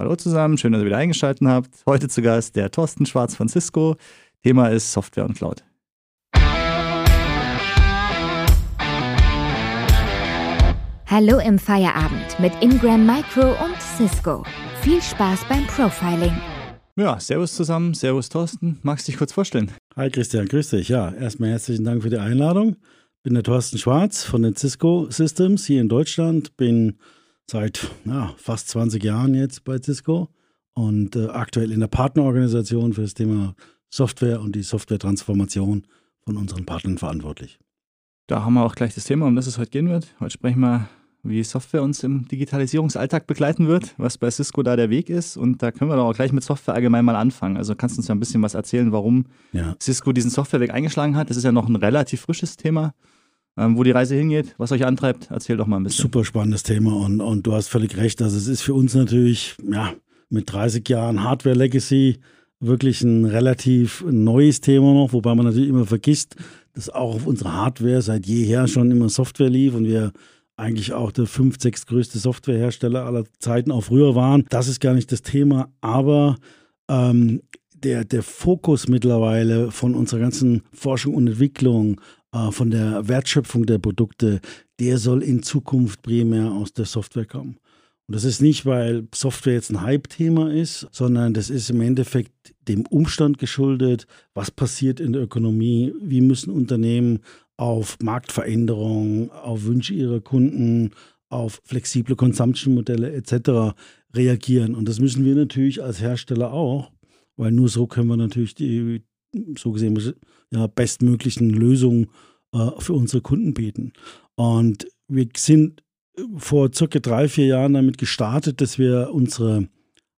Hallo zusammen, schön, dass ihr wieder eingeschaltet habt. Heute zu Gast der Thorsten Schwarz von Cisco. Thema ist Software und Cloud. Hallo im Feierabend mit Ingram Micro und Cisco. Viel Spaß beim Profiling. Ja, Servus zusammen, Servus Thorsten. Magst du dich kurz vorstellen? Hi Christian, grüß dich. Ja, erstmal herzlichen Dank für die Einladung. Bin der Thorsten Schwarz von den Cisco Systems hier in Deutschland. Bin seit ja, fast 20 Jahren jetzt bei Cisco und äh, aktuell in der Partnerorganisation für das Thema Software und die Software-Transformation von unseren Partnern verantwortlich. Da haben wir auch gleich das Thema, um das es heute gehen wird. Heute sprechen wir, wie Software uns im Digitalisierungsalltag begleiten wird, was bei Cisco da der Weg ist. Und da können wir doch auch gleich mit Software allgemein mal anfangen. Also kannst du uns ja ein bisschen was erzählen, warum ja. Cisco diesen Softwareweg eingeschlagen hat. Das ist ja noch ein relativ frisches Thema. Ähm, wo die Reise hingeht, was euch antreibt, erzähl doch mal ein bisschen. Super spannendes Thema und, und du hast völlig recht. Also es ist für uns natürlich, ja, mit 30 Jahren Hardware Legacy wirklich ein relativ neues Thema noch, wobei man natürlich immer vergisst, dass auch auf unserer Hardware seit jeher schon immer Software lief und wir eigentlich auch der fünf, sechs größte Softwarehersteller aller Zeiten auch früher waren. Das ist gar nicht das Thema, aber ähm, der, der Fokus mittlerweile von unserer ganzen Forschung und Entwicklung, von der Wertschöpfung der Produkte, der soll in Zukunft primär aus der Software kommen. Und das ist nicht, weil Software jetzt ein Hype-Thema ist, sondern das ist im Endeffekt dem Umstand geschuldet, was passiert in der Ökonomie, wie müssen Unternehmen auf Marktveränderungen, auf Wünsche ihrer Kunden, auf flexible Consumption-Modelle etc. reagieren. Und das müssen wir natürlich als Hersteller auch, weil nur so können wir natürlich die so gesehen ja, bestmöglichen Lösungen äh, für unsere Kunden bieten. Und wir sind vor circa drei, vier Jahren damit gestartet, dass wir unsere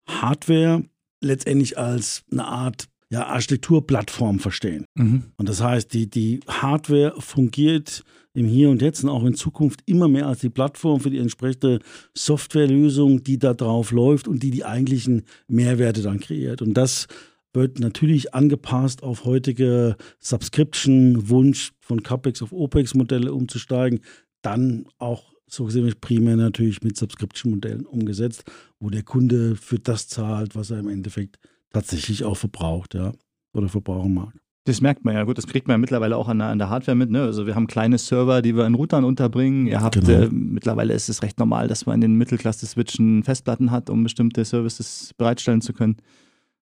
Hardware letztendlich als eine Art ja, Architekturplattform verstehen. Mhm. Und das heißt, die, die Hardware fungiert im Hier und Jetzt und auch in Zukunft immer mehr als die Plattform für die entsprechende Softwarelösung, die da drauf läuft und die die eigentlichen Mehrwerte dann kreiert. Und das wird natürlich angepasst auf heutige Subscription-Wunsch von CapEx auf OPEX-Modelle umzusteigen, dann auch so gesehen primär natürlich mit Subscription-Modellen umgesetzt, wo der Kunde für das zahlt, was er im Endeffekt tatsächlich auch verbraucht, ja, oder verbrauchen mag. Das merkt man ja gut, das kriegt man ja mittlerweile auch an der, an der Hardware mit. Ne? Also wir haben kleine Server, die wir in Routern unterbringen. Ihr habt genau. äh, mittlerweile ist es recht normal, dass man in den Mittelklasse-Switchen Festplatten hat, um bestimmte Services bereitstellen zu können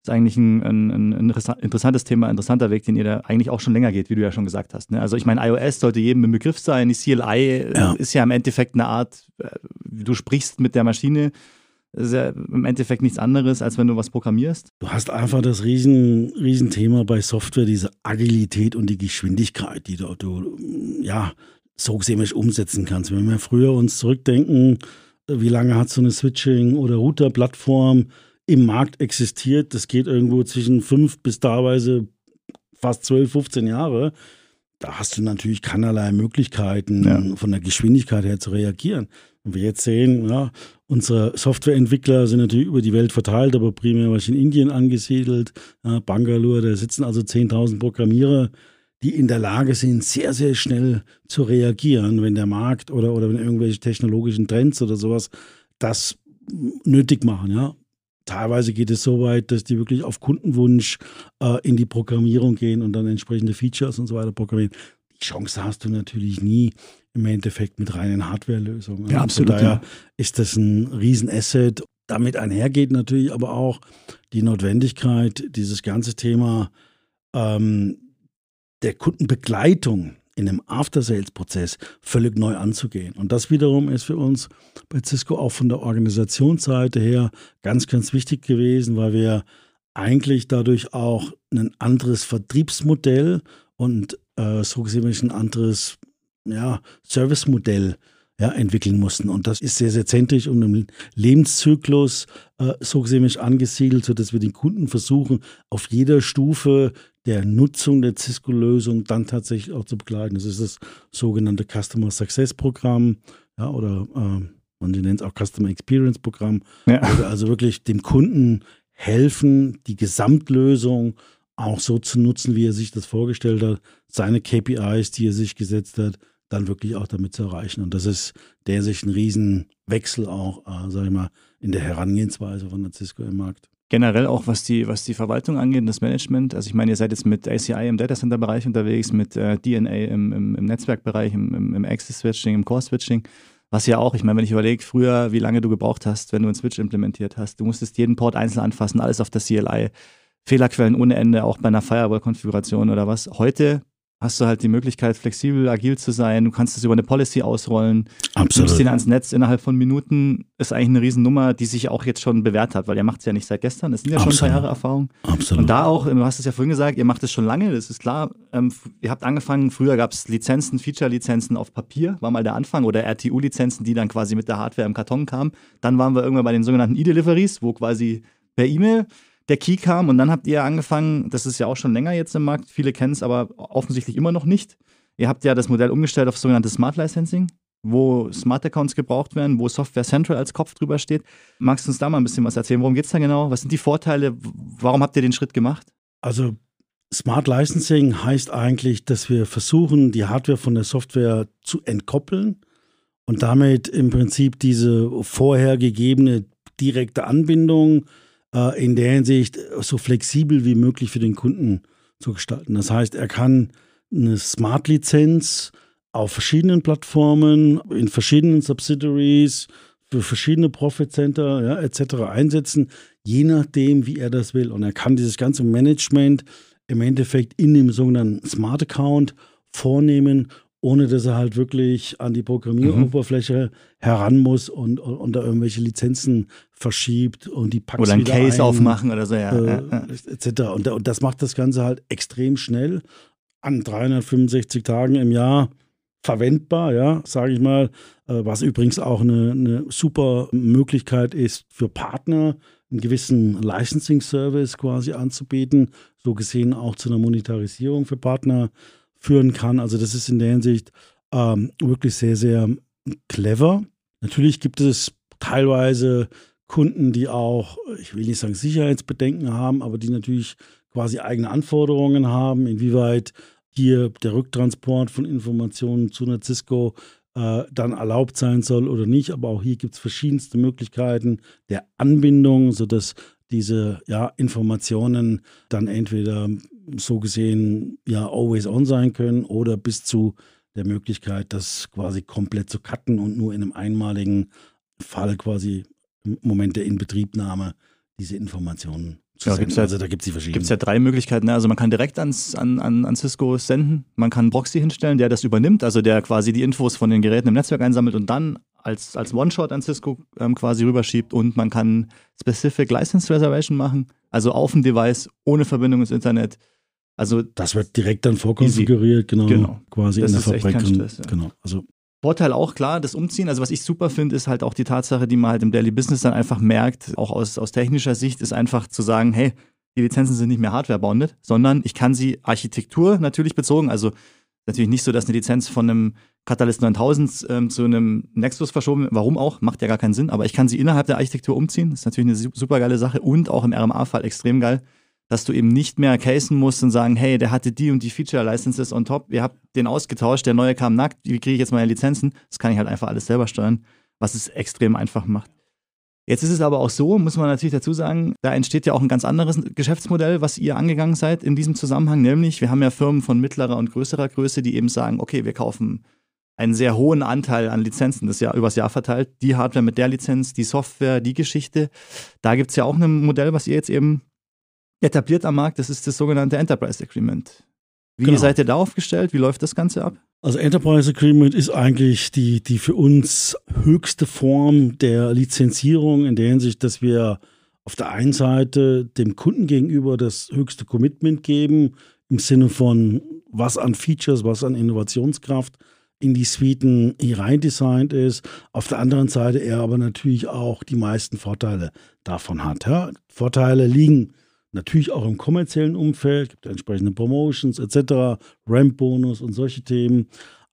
ist eigentlich ein, ein, ein, interessantes Thema, ein interessanter Weg, den ihr da eigentlich auch schon länger geht, wie du ja schon gesagt hast. Ne? Also ich meine, iOS sollte jedem im Begriff sein. Die CLI ja. ist ja im Endeffekt eine Art, äh, du sprichst mit der Maschine. Das ist ja im Endeffekt nichts anderes, als wenn du was programmierst. Du hast einfach das riesen, riesen Thema bei Software, diese Agilität und die Geschwindigkeit, die du, du ja, so gesehen umsetzen kannst. Wenn wir früher uns zurückdenken, wie lange hat so eine Switching- oder Router-Plattform im Markt existiert. Das geht irgendwo zwischen fünf bis teilweise fast 12, 15 Jahre. Da hast du natürlich keinerlei Möglichkeiten, ja. von der Geschwindigkeit her zu reagieren. Und wir jetzt sehen, ja, unsere Softwareentwickler sind natürlich über die Welt verteilt, aber primär was in Indien angesiedelt. Ja, Bangalore, da sitzen also 10.000 Programmierer, die in der Lage sind, sehr, sehr schnell zu reagieren, wenn der Markt oder, oder wenn irgendwelche technologischen Trends oder sowas das nötig machen. Ja teilweise geht es so weit, dass die wirklich auf Kundenwunsch äh, in die Programmierung gehen und dann entsprechende Features und so weiter programmieren. Die Chance hast du natürlich nie im Endeffekt mit reinen Hardware-Lösungen. Ja, absolut. Von daher ja. ist das ein Riesenasset. Damit einhergeht natürlich aber auch die Notwendigkeit, dieses ganze Thema ähm, der Kundenbegleitung in einem After-Sales-Prozess völlig neu anzugehen. Und das wiederum ist für uns bei Cisco auch von der Organisationsseite her ganz, ganz wichtig gewesen, weil wir eigentlich dadurch auch ein anderes Vertriebsmodell und äh, so gesehen ein anderes ja, Servicemodell ja, entwickeln mussten. Und das ist sehr, sehr zentrisch und im Lebenszyklus äh, so gesehen angesiedelt, sodass wir den Kunden versuchen, auf jeder Stufe der Nutzung der Cisco-Lösung dann tatsächlich auch zu begleiten. Das ist das sogenannte Customer Success Programm ja, oder äh, man nennt es auch Customer Experience Programm, ja. also wirklich dem Kunden helfen, die Gesamtlösung auch so zu nutzen, wie er sich das vorgestellt hat, seine KPIs, die er sich gesetzt hat, dann wirklich auch damit zu erreichen. Und das ist der sich ein Riesenwechsel auch, äh, sag ich mal, in der Herangehensweise von der Cisco im Markt. Generell auch was die, was die Verwaltung angeht, das Management. Also ich meine, ihr seid jetzt mit ACI im Datacenter-Bereich unterwegs, mit äh, DNA im, im, im Netzwerkbereich, im, im, im Access-Switching, im Core-Switching. Was ja auch, ich meine, wenn ich überlege, früher, wie lange du gebraucht hast, wenn du einen Switch implementiert hast, du musstest jeden Port einzeln anfassen, alles auf der CLI. Fehlerquellen ohne Ende, auch bei einer Firewall-Konfiguration oder was. Heute hast du halt die Möglichkeit, flexibel, agil zu sein. Du kannst es über eine Policy ausrollen. Absolut. Du nimmst den ans Netz innerhalb von Minuten. Ist eigentlich eine Riesennummer, die sich auch jetzt schon bewährt hat, weil ihr macht es ja nicht seit gestern. Es sind ja schon Absolut. ein paar Jahre Erfahrung. Absolut. Und da auch, du hast es ja vorhin gesagt, ihr macht es schon lange, das ist klar. Ähm, ihr habt angefangen, früher gab es Lizenzen, Feature-Lizenzen auf Papier, war mal der Anfang, oder RTU-Lizenzen, die dann quasi mit der Hardware im Karton kamen. Dann waren wir irgendwann bei den sogenannten E-Deliveries, wo quasi per E-Mail der Key kam und dann habt ihr angefangen, das ist ja auch schon länger jetzt im Markt, viele kennen es aber offensichtlich immer noch nicht. Ihr habt ja das Modell umgestellt auf sogenanntes Smart Licensing, wo Smart Accounts gebraucht werden, wo Software Central als Kopf drüber steht. Magst du uns da mal ein bisschen was erzählen? Worum geht es da genau? Was sind die Vorteile? Warum habt ihr den Schritt gemacht? Also Smart Licensing heißt eigentlich, dass wir versuchen, die Hardware von der Software zu entkoppeln und damit im Prinzip diese vorher gegebene direkte Anbindung äh, in der Hinsicht so flexibel wie möglich für den Kunden zu gestalten. Das heißt, er kann eine Smart-Lizenz auf verschiedenen Plattformen, in verschiedenen Subsidiaries, für verschiedene Profit Center ja, etc. einsetzen, je nachdem, wie er das will. Und er kann dieses ganze Management im Endeffekt in dem sogenannten Smart Account vornehmen, ohne dass er halt wirklich an die Programmieroberfläche mhm. heran muss und, und, und, da irgendwelche Lizenzen verschiebt und die packt Oder ein Case ein, aufmachen oder so, ja. Äh, ja, ja. Etc. Und, und das macht das Ganze halt extrem schnell an 365 Tagen im Jahr verwendbar, ja, sage ich mal, äh, was übrigens auch eine, eine, super Möglichkeit ist für Partner, einen gewissen Licensing-Service quasi anzubieten, so gesehen auch zu einer Monetarisierung für Partner führen kann. Also das ist in der Hinsicht ähm, wirklich sehr, sehr clever. Natürlich gibt es teilweise Kunden, die auch, ich will nicht sagen Sicherheitsbedenken haben, aber die natürlich quasi eigene Anforderungen haben, inwieweit hier der Rücktransport von Informationen zu einer Cisco äh, dann erlaubt sein soll oder nicht. Aber auch hier gibt es verschiedenste Möglichkeiten der Anbindung, sodass diese ja, Informationen dann entweder so gesehen ja always on sein können oder bis zu der Möglichkeit, das quasi komplett zu cutten und nur in einem einmaligen Fall quasi im Moment der Inbetriebnahme diese Informationen zu ja, gibt's ja, also da gibt es verschiedene. Gibt es ja drei Möglichkeiten. Ne? Also man kann direkt ans, an, an, an Cisco senden, man kann einen Proxy hinstellen, der das übernimmt, also der quasi die Infos von den Geräten im Netzwerk einsammelt und dann als, als One-Shot an Cisco ähm, quasi rüberschiebt und man kann Specific License Reservation machen, also auf dem Device, ohne Verbindung ins Internet. Also das wird direkt dann vorkonfiguriert, genau, genau, quasi das in der Fabrik. Stress, ja. Genau, also Vorteil auch klar, das Umziehen. Also was ich super finde, ist halt auch die Tatsache, die man halt im Daily Business dann einfach merkt, auch aus, aus technischer Sicht, ist einfach zu sagen, hey, die Lizenzen sind nicht mehr hardware-bounded, sondern ich kann sie Architektur natürlich bezogen, also natürlich nicht so, dass eine Lizenz von einem Catalyst 9000 ähm, zu einem Nexus verschoben wird. Warum auch? Macht ja gar keinen Sinn. Aber ich kann sie innerhalb der Architektur umziehen. Das ist natürlich eine super geile Sache und auch im RMA-Fall extrem geil, dass du eben nicht mehr casen musst und sagen, hey, der hatte die und die Feature-Licenses on top. Ihr habt den ausgetauscht, der neue kam nackt. Wie kriege ich jetzt meine Lizenzen? Das kann ich halt einfach alles selber steuern, was es extrem einfach macht. Jetzt ist es aber auch so, muss man natürlich dazu sagen, da entsteht ja auch ein ganz anderes Geschäftsmodell, was ihr angegangen seid in diesem Zusammenhang, nämlich wir haben ja Firmen von mittlerer und größerer Größe, die eben sagen, okay, wir kaufen einen sehr hohen Anteil an Lizenzen, das Jahr übers Jahr verteilt, die Hardware mit der Lizenz, die Software, die Geschichte. Da gibt es ja auch ein Modell, was ihr jetzt eben etabliert am Markt, das ist das sogenannte Enterprise Agreement. Wie genau. seid ihr da aufgestellt? Wie läuft das Ganze ab? Also Enterprise Agreement ist eigentlich die, die für uns höchste Form der Lizenzierung in der Hinsicht, dass wir auf der einen Seite dem Kunden gegenüber das höchste Commitment geben, im Sinne von was an Features, was an Innovationskraft in die Suiten reindesignt ist. Auf der anderen Seite er aber natürlich auch die meisten Vorteile davon hat. Ja? Vorteile liegen Natürlich auch im kommerziellen Umfeld, gibt entsprechende Promotions etc., Ramp-Bonus und solche Themen.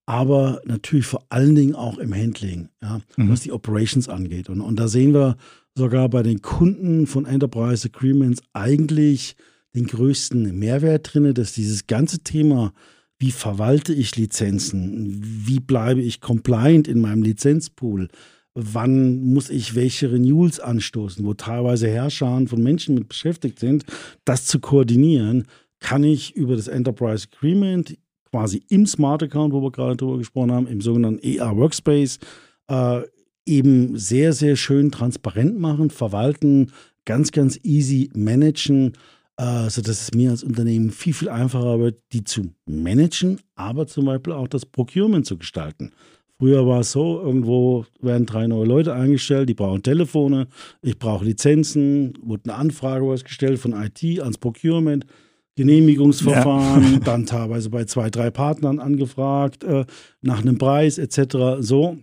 Aber natürlich vor allen Dingen auch im Handling, ja, mhm. was die Operations angeht. Und, und da sehen wir sogar bei den Kunden von Enterprise Agreements eigentlich den größten Mehrwert drin, dass dieses ganze Thema, wie verwalte ich Lizenzen, wie bleibe ich compliant in meinem Lizenzpool, wann muss ich welche Renewals anstoßen, wo teilweise Herrscher von Menschen mit beschäftigt sind, das zu koordinieren, kann ich über das Enterprise Agreement quasi im Smart Account, wo wir gerade drüber gesprochen haben, im sogenannten ER Workspace, äh, eben sehr, sehr schön transparent machen, verwalten, ganz, ganz easy managen, äh, sodass es mir als Unternehmen viel, viel einfacher wird, die zu managen, aber zum Beispiel auch das Procurement zu gestalten. Früher war es so, irgendwo werden drei neue Leute eingestellt, die brauchen Telefone, ich brauche Lizenzen, wurde eine Anfrage gestellt von IT ans Procurement, Genehmigungsverfahren, ja. dann teilweise bei zwei, drei Partnern angefragt, äh, nach einem Preis etc. So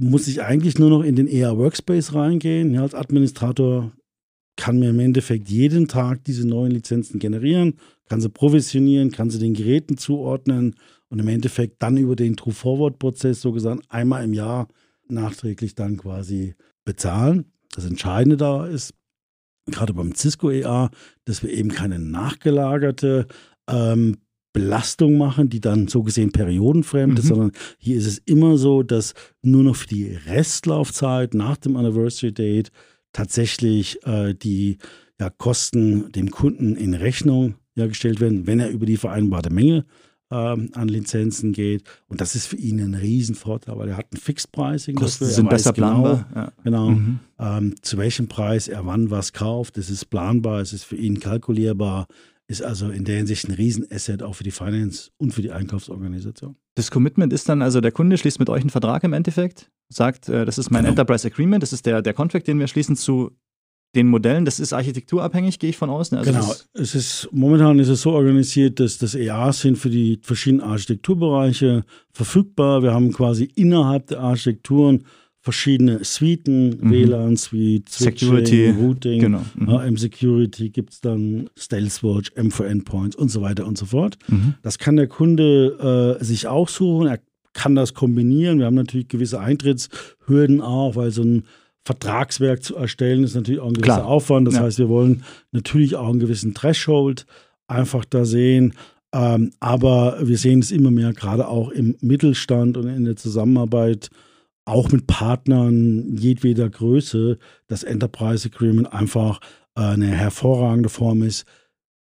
muss ich eigentlich nur noch in den ER Workspace reingehen. Ja, als Administrator kann mir im Endeffekt jeden Tag diese neuen Lizenzen generieren, kann sie provisionieren, kann sie den Geräten zuordnen und im Endeffekt dann über den True-Forward-Prozess so gesagt einmal im Jahr nachträglich dann quasi bezahlen. Das Entscheidende da ist, gerade beim Cisco EA, dass wir eben keine nachgelagerte ähm, Belastung machen, die dann so gesehen periodenfremd mhm. ist, sondern hier ist es immer so, dass nur noch für die Restlaufzeit nach dem Anniversary Date tatsächlich äh, die ja, Kosten dem Kunden in Rechnung ja, gestellt werden, wenn er über die vereinbarte Menge ähm, an Lizenzen geht. Und das ist für ihn ein Riesenvorteil, weil er hat ein Fixed-Pricing. Kosten sind besser genau, planbar. Ja. Genau, mhm. ähm, zu welchem Preis er wann was kauft. Das ist planbar, es ist für ihn kalkulierbar. Ist also in der Hinsicht ein Riesenasset auch für die Finance und für die Einkaufsorganisation. Das Commitment ist dann also, der Kunde schließt mit euch einen Vertrag im Endeffekt, sagt, äh, das ist mein genau. Enterprise Agreement, das ist der, der Contract, den wir schließen zu den Modellen, das ist architekturabhängig, gehe ich von aus. Ne? Also genau, es ist, momentan ist es so organisiert, dass das EA sind für die verschiedenen Architekturbereiche verfügbar. Wir haben quasi innerhalb der Architekturen verschiedene Suiten, mhm. WLAN-Suite, Security, Routing, genau. Mhm. Ja, M-Security gibt es dann, Stealthwatch, M4 Endpoints und so weiter und so fort. Mhm. Das kann der Kunde äh, sich auch suchen, er kann das kombinieren. Wir haben natürlich gewisse Eintrittshürden auch, weil so ein Vertragswerk zu erstellen, ist natürlich auch ein gewisser Klar. Aufwand. Das ja. heißt, wir wollen natürlich auch einen gewissen Threshold einfach da sehen. Ähm, aber wir sehen es immer mehr, gerade auch im Mittelstand und in der Zusammenarbeit, auch mit Partnern jedweder Größe, dass Enterprise Agreement einfach äh, eine hervorragende Form ist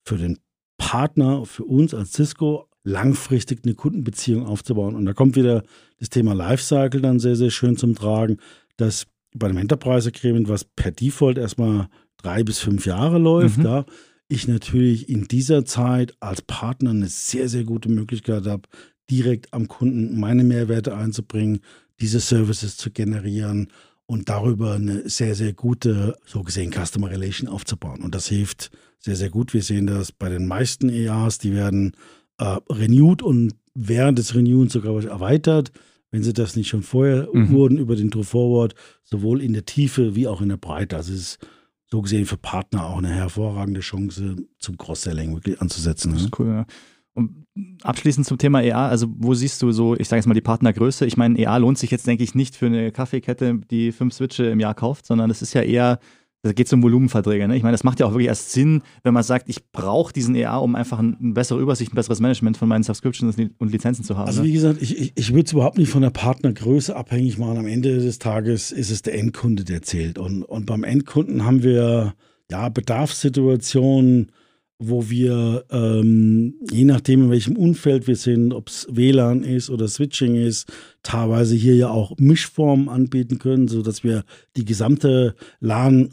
für den Partner, für uns als Cisco, langfristig eine Kundenbeziehung aufzubauen. Und da kommt wieder das Thema Lifecycle dann sehr, sehr schön zum Tragen, dass bei einem Enterprise-Agreement, was per Default erstmal drei bis fünf Jahre läuft, mhm. da ich natürlich in dieser Zeit als Partner eine sehr, sehr gute Möglichkeit habe, direkt am Kunden meine Mehrwerte einzubringen, diese Services zu generieren und darüber eine sehr, sehr gute, so gesehen, Customer Relation aufzubauen. Und das hilft sehr, sehr gut. Wir sehen das bei den meisten EAs, die werden äh, renewed und während des Renewens sogar erweitert wenn sie das nicht schon vorher mhm. wurden über den True Forward, sowohl in der Tiefe wie auch in der Breite. Also es ist so gesehen für Partner auch eine hervorragende Chance zum Cross-Selling wirklich anzusetzen. Das ne? ist cool, ja. Und abschließend zum Thema EA, also wo siehst du so, ich sage jetzt mal die Partnergröße? Ich meine, EA lohnt sich jetzt, denke ich, nicht für eine Kaffeekette, die fünf Switche im Jahr kauft, sondern es ist ja eher da geht es um Volumenverträge. Ne? Ich meine, das macht ja auch wirklich erst Sinn, wenn man sagt, ich brauche diesen EA, um einfach eine bessere Übersicht, ein besseres Management von meinen Subscriptions und Lizenzen zu haben. Also ne? wie gesagt, ich, ich, ich würde es überhaupt nicht von der Partnergröße abhängig machen. Am Ende des Tages ist es der Endkunde, der zählt. Und, und beim Endkunden haben wir ja Bedarfssituationen, wo wir, ähm, je nachdem, in welchem Umfeld wir sind, ob es WLAN ist oder Switching ist, teilweise hier ja auch Mischformen anbieten können, sodass wir die gesamte LAN,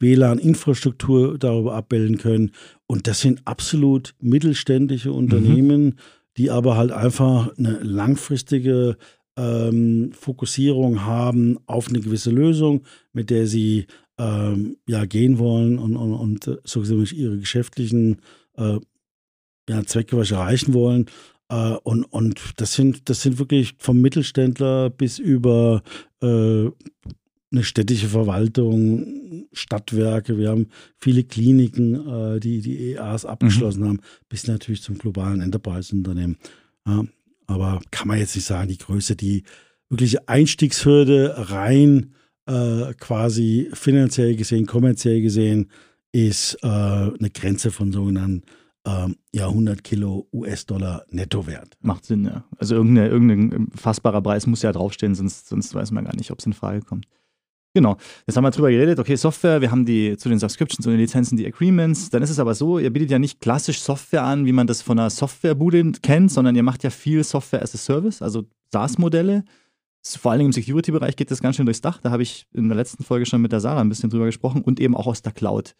WLAN-Infrastruktur darüber abbilden können. Und das sind absolut mittelständische Unternehmen, mhm. die aber halt einfach eine langfristige ähm, Fokussierung haben auf eine gewisse Lösung, mit der sie ähm, ja, gehen wollen und, und, und äh, so gesehen ihre geschäftlichen äh, ja, Zwecke was erreichen wollen. Äh, und, und das sind, das sind wirklich vom Mittelständler bis über äh, eine städtische Verwaltung, Stadtwerke, wir haben viele Kliniken, äh, die die EAs abgeschlossen mhm. haben, bis natürlich zum globalen Enterprise-Unternehmen. Ja, aber kann man jetzt nicht sagen, die Größe, die wirkliche Einstiegshürde rein äh, quasi finanziell gesehen, kommerziell gesehen, ist äh, eine Grenze von sogenannten ähm, ja 100 Kilo US-Dollar Nettowert. Macht Sinn, ja. Also irgendein, irgendein fassbarer Preis muss ja draufstehen, sonst, sonst weiß man gar nicht, ob es in Frage kommt. Genau. Jetzt haben wir drüber geredet, okay, Software, wir haben die zu den Subscriptions, zu den Lizenzen die Agreements. Dann ist es aber so, ihr bietet ja nicht klassisch Software an, wie man das von einer Softwarebude kennt, sondern ihr macht ja viel Software as a Service, also SaaS-Modelle. Vor Dingen im Security-Bereich geht das ganz schön durchs Dach. Da habe ich in der letzten Folge schon mit der Sarah ein bisschen drüber gesprochen und eben auch aus der Cloud.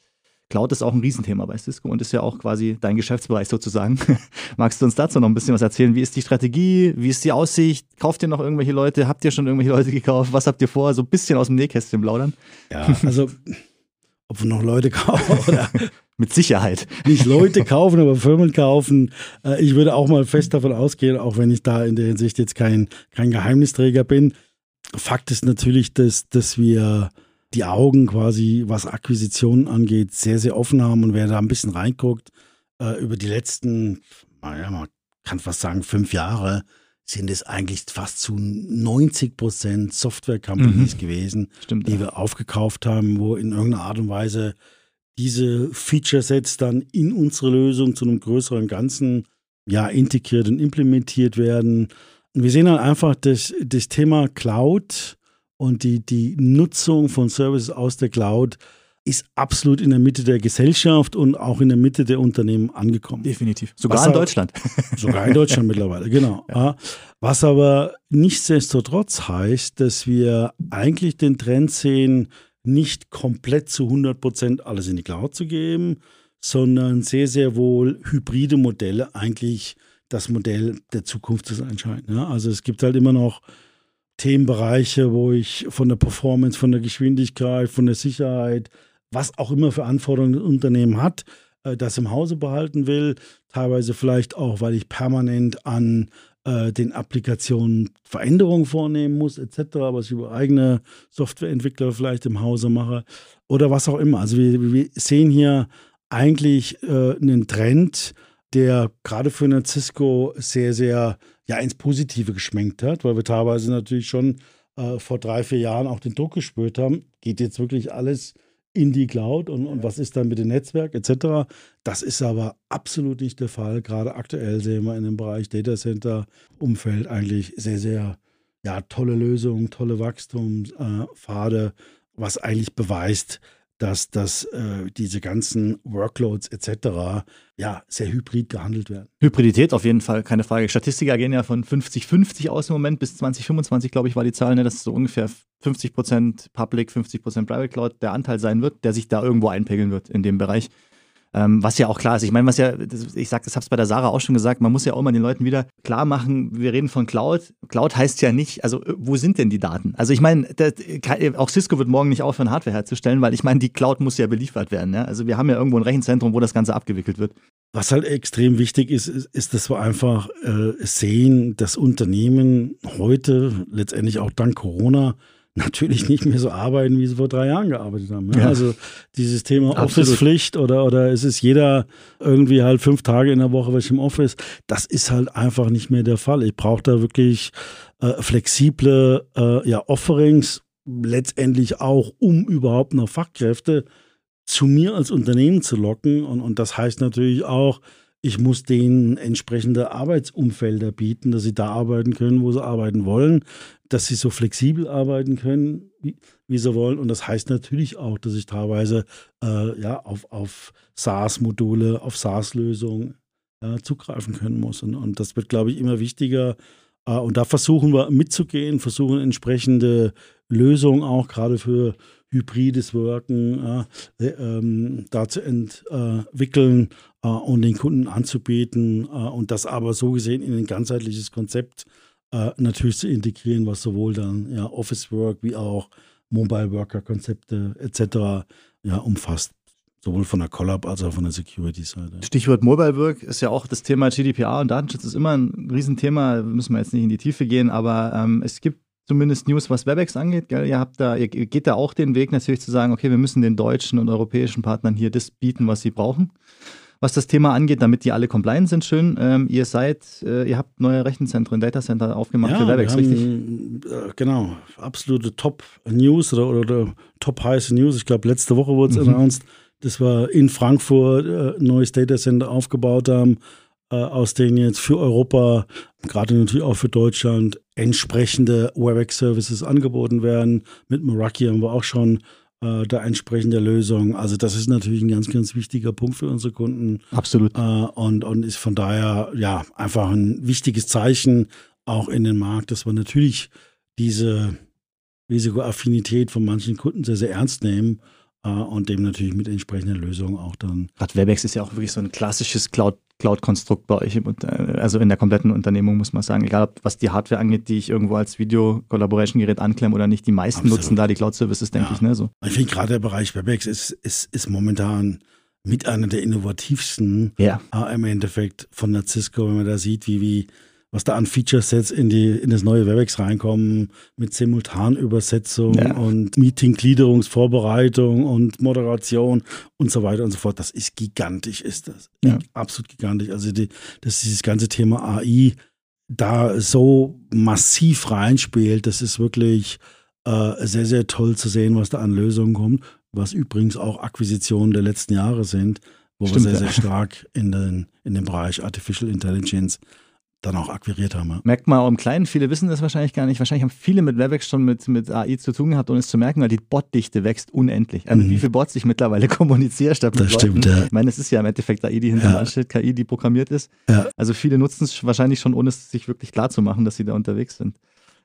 Cloud ist auch ein Riesenthema bei Cisco und ist ja auch quasi dein Geschäftsbereich sozusagen. Magst du uns dazu noch ein bisschen was erzählen? Wie ist die Strategie? Wie ist die Aussicht? Kauft ihr noch irgendwelche Leute? Habt ihr schon irgendwelche Leute gekauft? Was habt ihr vor? So ein bisschen aus dem Nähkästchen plaudern. Ja, also ob wir noch Leute kaufen oder mit Sicherheit. Nicht Leute kaufen, aber Firmen kaufen. Äh, ich würde auch mal fest davon ausgehen, auch wenn ich da in der Hinsicht jetzt kein, kein Geheimnisträger bin. Fakt ist natürlich, dass, dass wir die Augen quasi, was Akquisitionen angeht, sehr, sehr offen haben. Und wer da ein bisschen reinguckt, äh, über die letzten, naja, man kann fast sagen, fünf Jahre, sind es eigentlich fast zu 90 Prozent Software-Companies mhm. gewesen, Stimmt, die ja. wir aufgekauft haben, wo in irgendeiner Art und Weise diese Feature-Sets dann in unsere Lösung zu einem größeren Ganzen ja, integriert und implementiert werden. Und wir sehen dann halt einfach, dass das Thema Cloud und die, die Nutzung von Services aus der Cloud ist absolut in der Mitte der Gesellschaft und auch in der Mitte der Unternehmen angekommen. Definitiv. Sogar Was in Deutschland. Sogar in Deutschland mittlerweile, genau. Ja. Was aber nichtsdestotrotz heißt, dass wir eigentlich den Trend sehen, nicht komplett zu 100 Prozent alles in die Cloud zu geben, sondern sehr, sehr wohl hybride Modelle eigentlich das Modell der Zukunft zu sein scheint. Ja, also es gibt halt immer noch Themenbereiche, wo ich von der Performance, von der Geschwindigkeit, von der Sicherheit, was auch immer für Anforderungen ein Unternehmen hat, äh, das im Hause behalten will. Teilweise vielleicht auch, weil ich permanent an äh, den Applikationen Veränderungen vornehmen muss, etc., was ich über eigene Softwareentwickler vielleicht im Hause mache oder was auch immer. Also wir, wir sehen hier eigentlich äh, einen Trend, der gerade für eine Cisco sehr, sehr ja, ins Positive geschmenkt hat, weil wir teilweise natürlich schon äh, vor drei, vier Jahren auch den Druck gespürt haben, geht jetzt wirklich alles in die Cloud und, und was ist dann mit dem Netzwerk etc. Das ist aber absolut nicht der Fall. Gerade aktuell sehen wir in dem Bereich Data Center Umfeld eigentlich sehr, sehr ja, tolle Lösungen, tolle Wachstumspfade, was eigentlich beweist, dass, dass äh, diese ganzen Workloads etc. ja sehr hybrid gehandelt werden. Hybridität auf jeden Fall, keine Frage. Statistiker gehen ja von 50-50 aus im Moment bis 2025, glaube ich, war die Zahl, ne, dass so ungefähr 50% Public, 50% Private Cloud der Anteil sein wird, der sich da irgendwo einpegeln wird in dem Bereich. Ähm, was ja auch klar ist. Ich meine, was ja, ich sag, das habe es bei der Sarah auch schon gesagt, man muss ja auch mal den Leuten wieder klar machen, wir reden von Cloud. Cloud heißt ja nicht, also wo sind denn die Daten? Also ich meine, auch Cisco wird morgen nicht aufhören, Hardware herzustellen, weil ich meine, die Cloud muss ja beliefert werden. Ja? Also wir haben ja irgendwo ein Rechenzentrum, wo das Ganze abgewickelt wird. Was halt extrem wichtig ist, ist, ist dass wir einfach äh, sehen, dass Unternehmen heute, letztendlich auch dank Corona, natürlich nicht mehr so arbeiten, wie sie vor drei Jahren gearbeitet haben. Ja? Also dieses Thema Office-Pflicht oder, oder es ist jeder irgendwie halt fünf Tage in der Woche welch im Office, das ist halt einfach nicht mehr der Fall. Ich brauche da wirklich äh, flexible äh, ja, Offerings, letztendlich auch, um überhaupt noch Fachkräfte zu mir als Unternehmen zu locken. Und, und das heißt natürlich auch, ich muss denen entsprechende Arbeitsumfelder bieten, dass sie da arbeiten können, wo sie arbeiten wollen, dass sie so flexibel arbeiten können, wie, wie sie wollen. Und das heißt natürlich auch, dass ich teilweise äh, ja, auf, auf SaaS-Module, auf SaaS-Lösungen ja, zugreifen können muss. Und, und das wird, glaube ich, immer wichtiger. Äh, und da versuchen wir mitzugehen, versuchen entsprechende Lösungen auch gerade für hybrides Worken äh, ähm, da zu entwickeln und den Kunden anzubieten äh, und das aber so gesehen in ein ganzheitliches Konzept äh, natürlich zu integrieren, was sowohl dann ja, Office Work wie auch Mobile Worker Konzepte etc. ja umfasst sowohl von der Collab als auch von der Security-Seite. Stichwort Mobile Work ist ja auch das Thema GDPR und Datenschutz ist immer ein Riesenthema, müssen wir jetzt nicht in die Tiefe gehen, aber ähm, es gibt zumindest News, was WebEx angeht. Gell? Ihr, habt da, ihr geht da auch den Weg natürlich zu sagen, okay, wir müssen den deutschen und europäischen Partnern hier das bieten, was sie brauchen was das Thema angeht, damit die alle compliant sind, schön. Ähm, ihr seid, äh, ihr habt neue Rechenzentren, Datacenter aufgemacht ja, für WebEx, haben, richtig? Äh, genau, absolute Top-News oder, oder, oder top heiße News. Ich glaube, letzte Woche wurde es mhm. announced, dass wir in Frankfurt äh, ein neues Datacenter aufgebaut haben, äh, aus denen jetzt für Europa, gerade natürlich auch für Deutschland, entsprechende WebEx-Services angeboten werden. Mit Meraki haben wir auch schon äh, da entsprechende Lösungen. Also das ist natürlich ein ganz, ganz wichtiger Punkt für unsere Kunden. Absolut. Äh, und, und ist von daher ja einfach ein wichtiges Zeichen auch in den Markt, dass wir natürlich diese Risikoaffinität von manchen Kunden sehr, sehr ernst nehmen äh, und dem natürlich mit entsprechenden Lösungen auch dann. Gerade Webex ist ja auch wirklich so ein klassisches Cloud Cloud-Konstrukt bei euch, also in der kompletten Unternehmung, muss man sagen. Egal, was die Hardware angeht, die ich irgendwo als Video-Collaboration-Gerät anklemme oder nicht. Die meisten Absolut. nutzen da die Cloud-Services, denke ja. ich. Ne, so. Ich finde gerade der Bereich Webex ist, ist, ist momentan mit einer der innovativsten ja. im Endeffekt von der Cisco, wenn man da sieht, wie, wie was da an Feature-Sets in, in das neue Webex reinkommen, mit Simultanübersetzung ja. und Meeting-Gliederungsvorbereitung und Moderation und so weiter und so fort. Das ist gigantisch, ist das. Ja. Absolut gigantisch. Also die, dass dieses ganze Thema AI da so massiv reinspielt, das ist wirklich äh, sehr, sehr toll zu sehen, was da an Lösungen kommt, was übrigens auch Akquisitionen der letzten Jahre sind, wo Stimmt, wir sehr, sehr stark in den, in den Bereich Artificial Intelligence dann auch akquiriert haben. Ja. Merkt man auch im Kleinen, viele wissen das wahrscheinlich gar nicht. Wahrscheinlich haben viele mit Webex schon mit, mit AI zu tun gehabt, ohne es zu merken, weil die Botdichte wächst unendlich. Also mhm. wie viele Bots ich mittlerweile kommuniziere statt mit Das Leuten. stimmt, ja. Ich meine, es ist ja im Endeffekt AI, die hinter ja. steht, KI, die programmiert ist. Ja. Also viele nutzen es wahrscheinlich schon, ohne es sich wirklich klar zu machen, dass sie da unterwegs sind.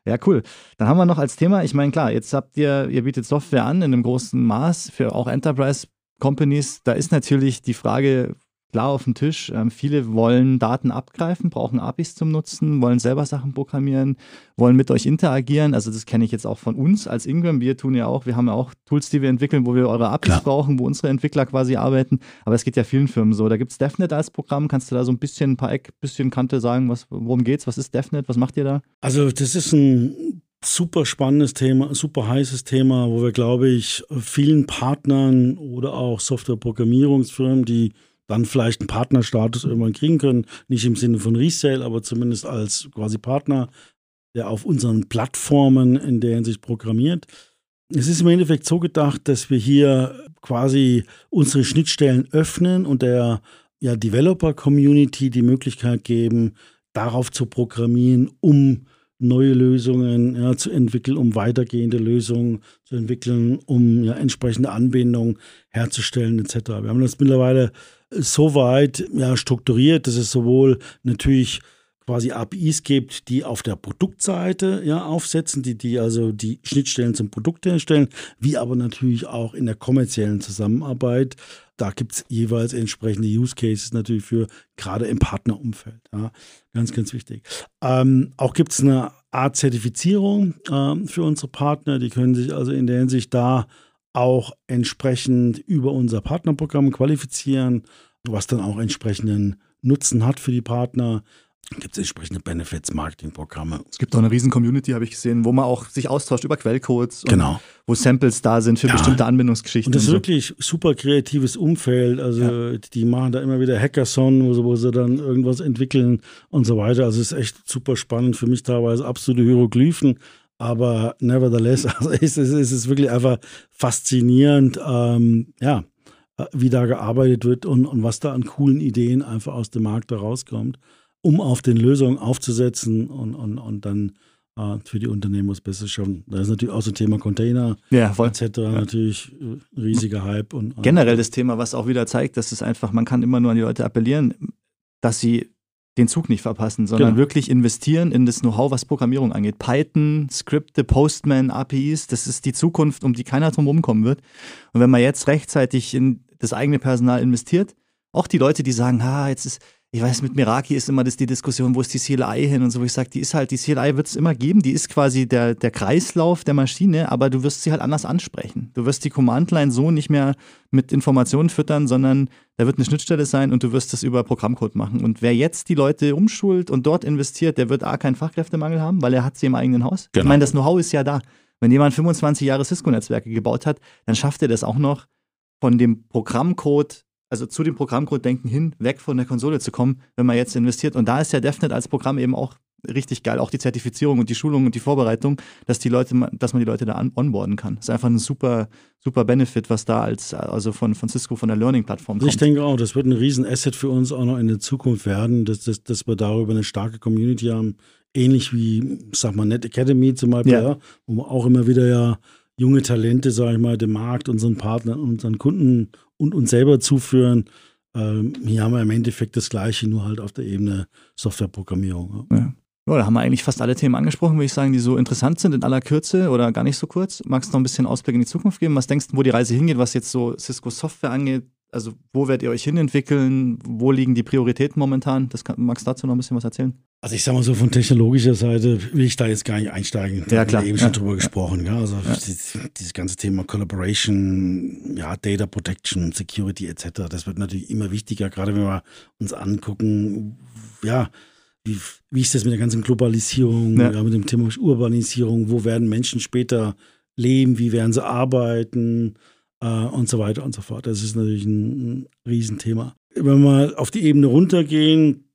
Ja, cool. Dann haben wir noch als Thema, ich meine, klar, jetzt habt ihr, ihr bietet Software an in einem großen Maß für auch Enterprise Companies. Da ist natürlich die Frage, klar auf dem Tisch. Ähm, viele wollen Daten abgreifen, brauchen APIs zum Nutzen, wollen selber Sachen programmieren, wollen mit euch interagieren. Also das kenne ich jetzt auch von uns als Ingram. Wir tun ja auch, wir haben ja auch Tools, die wir entwickeln, wo wir eure APIs klar. brauchen, wo unsere Entwickler quasi arbeiten. Aber es geht ja vielen Firmen so. Da gibt es DevNet als Programm. Kannst du da so ein bisschen ein paar Eck, bisschen Kante sagen, was, worum geht's? Was ist DevNet? Was macht ihr da? Also das ist ein super spannendes Thema, super heißes Thema, wo wir, glaube ich, vielen Partnern oder auch Softwareprogrammierungsfirmen, die dann vielleicht einen Partnerstatus irgendwann kriegen können. Nicht im Sinne von Resale, aber zumindest als quasi Partner, der auf unseren Plattformen in der Hinsicht programmiert. Es ist im Endeffekt so gedacht, dass wir hier quasi unsere Schnittstellen öffnen und der ja, Developer-Community die Möglichkeit geben, darauf zu programmieren, um neue Lösungen ja, zu entwickeln, um weitergehende Lösungen zu entwickeln, um ja, entsprechende Anbindungen herzustellen etc. Wir haben das mittlerweile so weit ja, strukturiert, dass es sowohl natürlich quasi APIs gibt, die auf der Produktseite ja, aufsetzen, die, die also die Schnittstellen zum Produkt herstellen, wie aber natürlich auch in der kommerziellen Zusammenarbeit. Da gibt es jeweils entsprechende Use Cases natürlich für gerade im Partnerumfeld. Ja. Ganz, ganz wichtig. Ähm, auch gibt es eine Art Zertifizierung ähm, für unsere Partner. Die können sich also in der Hinsicht da auch entsprechend über unser Partnerprogramm qualifizieren, was dann auch entsprechenden Nutzen hat für die Partner. Gibt es entsprechende Benefits, Marketingprogramme. Es gibt auch eine riesen Community, habe ich gesehen, wo man auch sich austauscht über Quellcodes. Genau. Wo Samples da sind für ja. bestimmte Anbindungsgeschichten. Und das ist und so. wirklich super kreatives Umfeld. Also ja. die machen da immer wieder Hackathon, wo sie, wo sie dann irgendwas entwickeln und so weiter. Also es ist echt super spannend. Für mich teilweise absolute Hieroglyphen. Aber nevertheless, also es, ist, es ist wirklich einfach faszinierend, ähm, ja, wie da gearbeitet wird und, und was da an coolen Ideen einfach aus dem Markt da rauskommt, um auf den Lösungen aufzusetzen und, und, und dann äh, für die Unternehmen was Besseres schon. Da ist natürlich auch so ein Thema Container ja, etc. Ja. natürlich äh, riesiger Hype. Und, Generell das Thema, was auch wieder zeigt, dass es einfach, man kann immer nur an die Leute appellieren, dass sie den Zug nicht verpassen, sondern genau. wirklich investieren in das Know-how, was Programmierung angeht. Python, Skripte, Postman, APIs, das ist die Zukunft, um die keiner drum rumkommen wird. Und wenn man jetzt rechtzeitig in das eigene Personal investiert, auch die Leute, die sagen, ha, jetzt ist, ich weiß, mit Meraki ist immer das die Diskussion, wo ist die CLI hin und so, wo ich sage, die ist halt, die CLI wird es immer geben, die ist quasi der, der Kreislauf der Maschine, aber du wirst sie halt anders ansprechen. Du wirst die Command-Line so nicht mehr mit Informationen füttern, sondern da wird eine Schnittstelle sein und du wirst das über Programmcode machen. Und wer jetzt die Leute umschult und dort investiert, der wird A, keinen Fachkräftemangel haben, weil er hat sie im eigenen Haus. Genau. Ich meine, das Know-how ist ja da. Wenn jemand 25 Jahre Cisco-Netzwerke gebaut hat, dann schafft er das auch noch, von dem Programmcode also zu dem Programmcode denken hin, weg von der Konsole zu kommen, wenn man jetzt investiert. Und da ist ja DevNet als Programm eben auch richtig geil. Auch die Zertifizierung und die Schulung und die Vorbereitung, dass die Leute, dass man die Leute da onboarden kann. Das ist einfach ein super, super Benefit, was da als, also von, von Cisco, von der Learning-Plattform kommt. Ich denke auch, das wird ein riesen Asset für uns auch noch in der Zukunft werden, dass, dass, dass wir darüber eine starke Community haben. Ähnlich wie, sag mal, Net Academy zum Beispiel, ja. Ja, wo wir auch immer wieder ja junge Talente, sage ich mal, dem Markt, unseren Partnern, unseren Kunden und uns selber zuführen. Ähm, hier haben wir im Endeffekt das Gleiche, nur halt auf der Ebene Softwareprogrammierung. Ja. ja. Ja, da haben wir eigentlich fast alle Themen angesprochen, würde ich sagen, die so interessant sind in aller Kürze oder gar nicht so kurz. Magst du noch ein bisschen Ausblick in die Zukunft geben? Was denkst du, wo die Reise hingeht, was jetzt so Cisco Software angeht? Also, wo werdet ihr euch hinentwickeln? Wo liegen die Prioritäten momentan? Das kann, magst du dazu noch ein bisschen was erzählen? Also, ich sag mal so, von technologischer Seite will ich da jetzt gar nicht einsteigen. Da ja, klar. haben wir eben schon drüber gesprochen. Ja. Also, ja. Dieses, ganze Thema Collaboration, ja, Data Protection, Security etc., das wird natürlich immer wichtiger, gerade wenn wir uns angucken, ja, wie, wie ist das mit der ganzen Globalisierung, ja. Ja, mit dem Thema Urbanisierung, wo werden Menschen später leben, wie werden sie arbeiten äh, und so weiter und so fort. Das ist natürlich ein, ein Riesenthema. Wenn wir mal auf die Ebene runtergehen,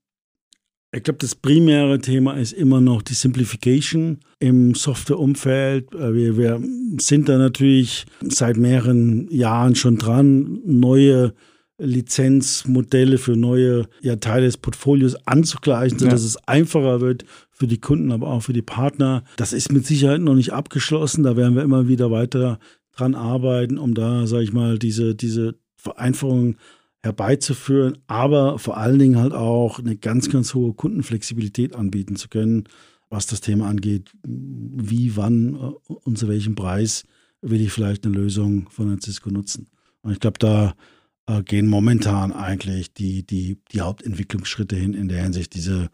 ich glaube, das primäre Thema ist immer noch die Simplification im Softwareumfeld. Äh, wir, wir sind da natürlich seit mehreren Jahren schon dran, neue Lizenzmodelle für neue ja, Teile des Portfolios anzugleichen, sodass ja. es einfacher wird für die Kunden, aber auch für die Partner. Das ist mit Sicherheit noch nicht abgeschlossen. Da werden wir immer wieder weiter dran arbeiten, um da, sage ich mal, diese, diese Vereinfachung herbeizuführen, aber vor allen Dingen halt auch eine ganz, ganz hohe Kundenflexibilität anbieten zu können, was das Thema angeht, wie, wann äh, und zu welchem Preis will ich vielleicht eine Lösung von Cisco nutzen. Und ich glaube, da äh, gehen momentan eigentlich die, die, die Hauptentwicklungsschritte hin in der Hinsicht, diese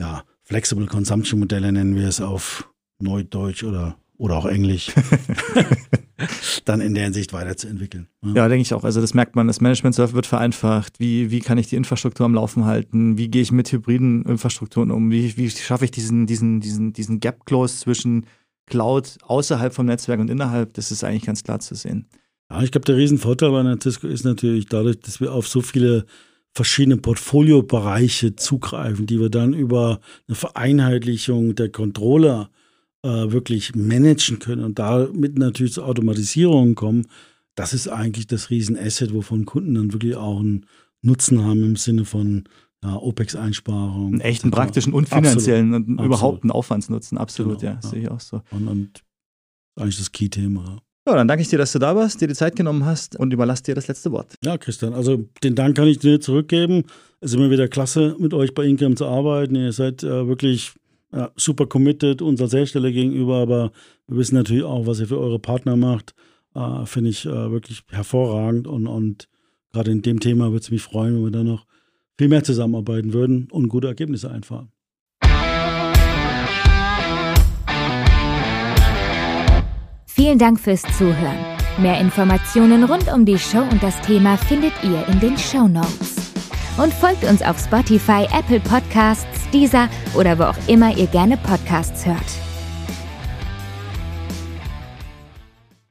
ja, Flexible Consumption Modelle nennen wir es auf Neudeutsch oder, oder auch Englisch, dann in der Hinsicht weiterzuentwickeln. Ja, ja denke ich auch. Also das merkt man, das Management wird vereinfacht. Wie, wie kann ich die Infrastruktur am Laufen halten? Wie gehe ich mit hybriden Infrastrukturen um? Wie, wie schaffe ich diesen, diesen, diesen, diesen Gap Close zwischen Cloud außerhalb vom Netzwerk und innerhalb? Das ist eigentlich ganz klar zu sehen. Ja, ich glaube, der Riesenvorteil bei einer Cisco ist natürlich dadurch, dass wir auf so viele verschiedene Portfoliobereiche zugreifen, die wir dann über eine Vereinheitlichung der Controller äh, wirklich managen können und damit natürlich zur Automatisierung kommen. Das ist eigentlich das Riesenasset, wovon Kunden dann wirklich auch einen Nutzen haben im Sinne von ja, OPEX-Einsparungen. Einen echten praktischen und finanziellen absolut, und überhaupt einen Aufwandsnutzen, absolut, genau, ja, ja, sehe ich auch so. Und, und eigentlich das Key-Thema. Ja, dann danke ich dir, dass du da warst, dir die Zeit genommen hast und überlasse dir das letzte Wort. Ja, Christian, also den Dank kann ich dir zurückgeben. Es ist immer wieder klasse, mit euch bei Incam zu arbeiten. Ihr seid äh, wirklich ja, super committed uns als Hersteller gegenüber, aber wir wissen natürlich auch, was ihr für eure Partner macht. Äh, Finde ich äh, wirklich hervorragend und, und gerade in dem Thema würde es mich freuen, wenn wir da noch viel mehr zusammenarbeiten würden und gute Ergebnisse einfahren. Vielen Dank fürs Zuhören. Mehr Informationen rund um die Show und das Thema findet ihr in den Show Notes. Und folgt uns auf Spotify, Apple Podcasts, Deezer oder wo auch immer ihr gerne Podcasts hört.